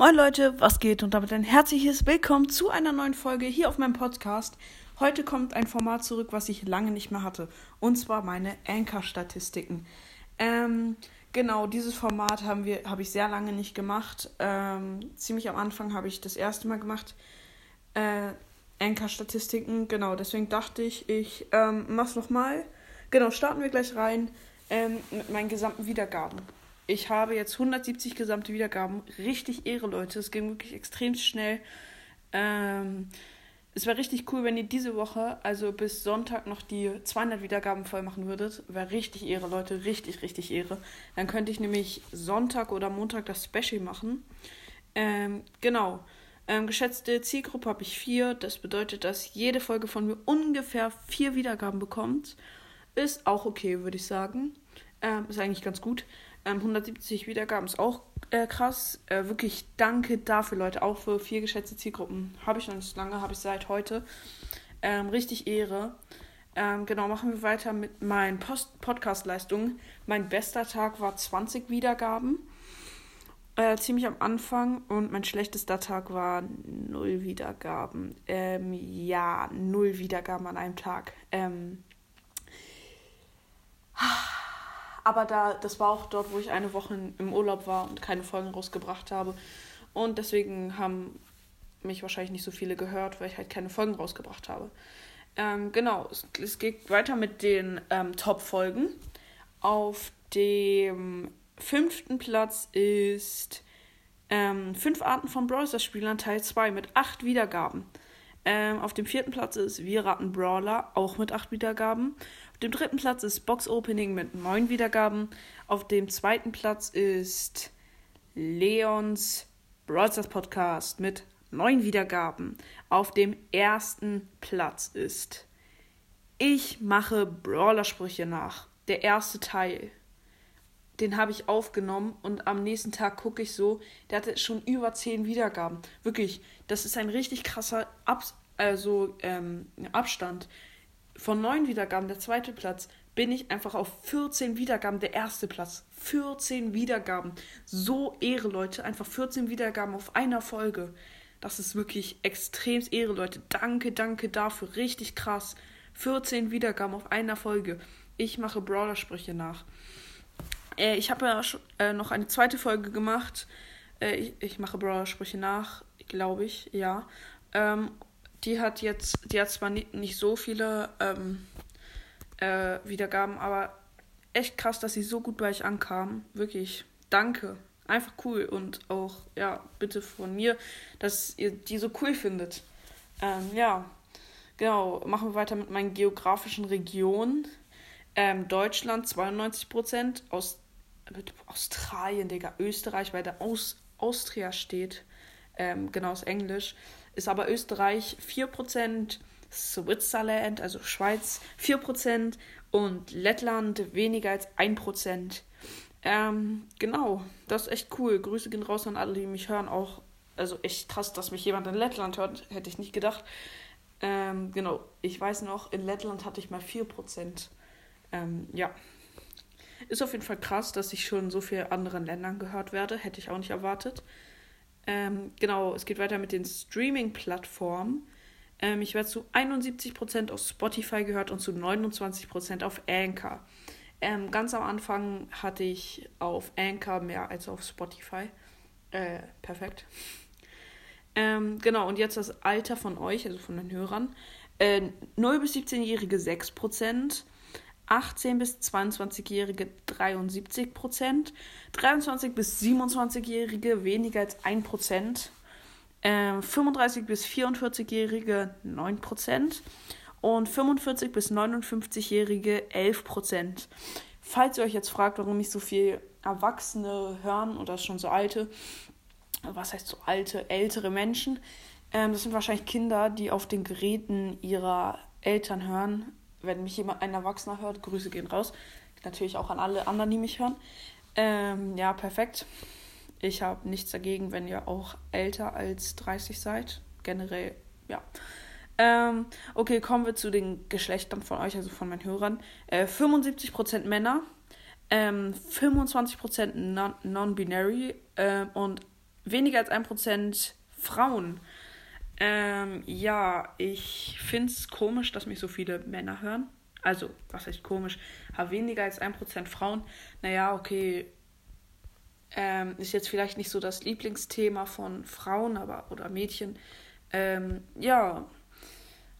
Moin Leute, was geht und damit ein herzliches Willkommen zu einer neuen Folge hier auf meinem Podcast. Heute kommt ein Format zurück, was ich lange nicht mehr hatte. Und zwar meine Anchor-Statistiken. Ähm, genau, dieses Format haben wir, habe ich sehr lange nicht gemacht. Ähm, ziemlich am Anfang habe ich das erste Mal gemacht. Äh, Anchor-Statistiken, genau, deswegen dachte ich, ich ähm, mach's nochmal. Genau, starten wir gleich rein ähm, mit meinen gesamten Wiedergaben. Ich habe jetzt 170 gesamte Wiedergaben. Richtig Ehre, Leute. Es ging wirklich extrem schnell. Ähm, es wäre richtig cool, wenn ihr diese Woche, also bis Sonntag, noch die 200 Wiedergaben voll machen würdet. Wäre richtig Ehre, Leute. Richtig, richtig Ehre. Dann könnte ich nämlich Sonntag oder Montag das Special machen. Ähm, genau. Ähm, geschätzte Zielgruppe habe ich vier. Das bedeutet, dass jede Folge von mir ungefähr vier Wiedergaben bekommt. Ist auch okay, würde ich sagen. Ähm, ist eigentlich ganz gut. Ähm, 170 Wiedergaben ist auch äh, krass. Äh, wirklich danke dafür, Leute. Auch für vier geschätzte Zielgruppen. Habe ich noch nicht lange, habe ich seit heute. Ähm, richtig Ehre. Ähm, genau, machen wir weiter mit meinen Podcast-Leistungen. Mein bester Tag war 20 Wiedergaben. Äh, ziemlich am Anfang. Und mein schlechtester Tag war 0 Wiedergaben. Ähm, ja, 0 Wiedergaben an einem Tag. Ähm. Aber da, das war auch dort, wo ich eine Woche im Urlaub war und keine Folgen rausgebracht habe. Und deswegen haben mich wahrscheinlich nicht so viele gehört, weil ich halt keine Folgen rausgebracht habe. Ähm, genau, es, es, geht weiter mit den ähm, Top-Folgen. Auf dem fünften Platz ist ähm, Fünf Arten von Browser-Spielern Teil 2 mit acht Wiedergaben. Ähm, auf dem vierten Platz ist Wir raten Brawler, auch mit acht Wiedergaben dem dritten Platz ist Box Opening mit neun Wiedergaben. Auf dem zweiten Platz ist Leons Broadstars Podcast mit neun Wiedergaben. Auf dem ersten Platz ist Ich mache Brawlersprüche nach. Der erste Teil. Den habe ich aufgenommen und am nächsten Tag gucke ich so, der hatte schon über zehn Wiedergaben. Wirklich, das ist ein richtig krasser Abs also, ähm, Abstand von neun Wiedergaben der zweite Platz bin ich einfach auf 14 Wiedergaben der erste Platz. 14 Wiedergaben. So Ehre, Leute. Einfach 14 Wiedergaben auf einer Folge. Das ist wirklich extrem Ehre, Leute. Danke, danke dafür. Richtig krass. 14 Wiedergaben auf einer Folge. Ich mache Brawler-Sprüche nach. Äh, ich habe ja äh, noch eine zweite Folge gemacht. Äh, ich, ich mache Brawler-Sprüche nach, glaube ich, ja. Ähm, die hat jetzt, die hat zwar nicht, nicht so viele ähm, äh, Wiedergaben, aber echt krass, dass sie so gut bei euch ankam. Wirklich, danke. Einfach cool und auch, ja, bitte von mir, dass ihr die so cool findet. Ähm, ja, genau, machen wir weiter mit meinen geografischen Regionen. Ähm, Deutschland 92%, Aus Australien, Digga, Österreich, weil da Aus Austria steht. Ähm, genau, ist Englisch ist aber Österreich 4%, Switzerland, also Schweiz 4% und Lettland weniger als 1%. Ähm, genau, das ist echt cool. Grüße gehen raus an alle, die mich hören. Auch, also echt krass, dass mich jemand in Lettland hört, hätte ich nicht gedacht. Ähm, genau, ich weiß noch, in Lettland hatte ich mal 4%. Ähm, ja. Ist auf jeden Fall krass, dass ich schon so viel anderen Ländern gehört werde. Hätte ich auch nicht erwartet. Ähm, genau, es geht weiter mit den Streaming-Plattformen. Ähm, ich werde zu 71% auf Spotify gehört und zu 29% auf Anchor. Ähm, ganz am Anfang hatte ich auf Anchor mehr als auf Spotify. Äh, perfekt. Ähm, genau, und jetzt das Alter von euch, also von den Hörern. Äh, 0 bis 17-Jährige 6%, 18 bis 22-Jährige 73 Prozent, 23 bis 27-Jährige weniger als 1 Prozent, äh, 35 bis 44-Jährige 9 Prozent und 45 bis 59-Jährige 11 Prozent. Falls ihr euch jetzt fragt, warum ich so viel Erwachsene hören oder schon so alte, was heißt so alte, ältere Menschen, ähm, das sind wahrscheinlich Kinder, die auf den Geräten ihrer Eltern hören, wenn mich jemand, ein Erwachsener hört, Grüße gehen raus. Natürlich auch an alle anderen, die mich hören. Ähm, ja, perfekt. Ich habe nichts dagegen, wenn ihr auch älter als 30 seid. Generell, ja. Ähm, okay, kommen wir zu den Geschlechtern von euch, also von meinen Hörern. Äh, 75% Männer, ähm, 25% non-binary äh, und weniger als 1% Frauen. Ähm, ja, ich finde es komisch, dass mich so viele Männer hören. Also, was heißt komisch? Aber weniger als 1% Frauen. Naja, okay. Ähm, ist jetzt vielleicht nicht so das Lieblingsthema von Frauen aber, oder Mädchen. Ähm, ja,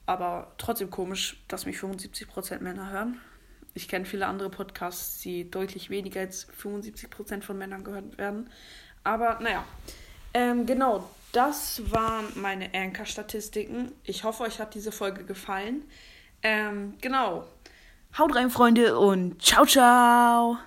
aber trotzdem komisch, dass mich 75% Männer hören. Ich kenne viele andere Podcasts, die deutlich weniger als 75% von Männern gehört werden. Aber naja, ähm, genau, das waren meine Anchor-Statistiken. Ich hoffe, euch hat diese Folge gefallen. Ähm, genau. Haut rein, Freunde, und ciao, ciao.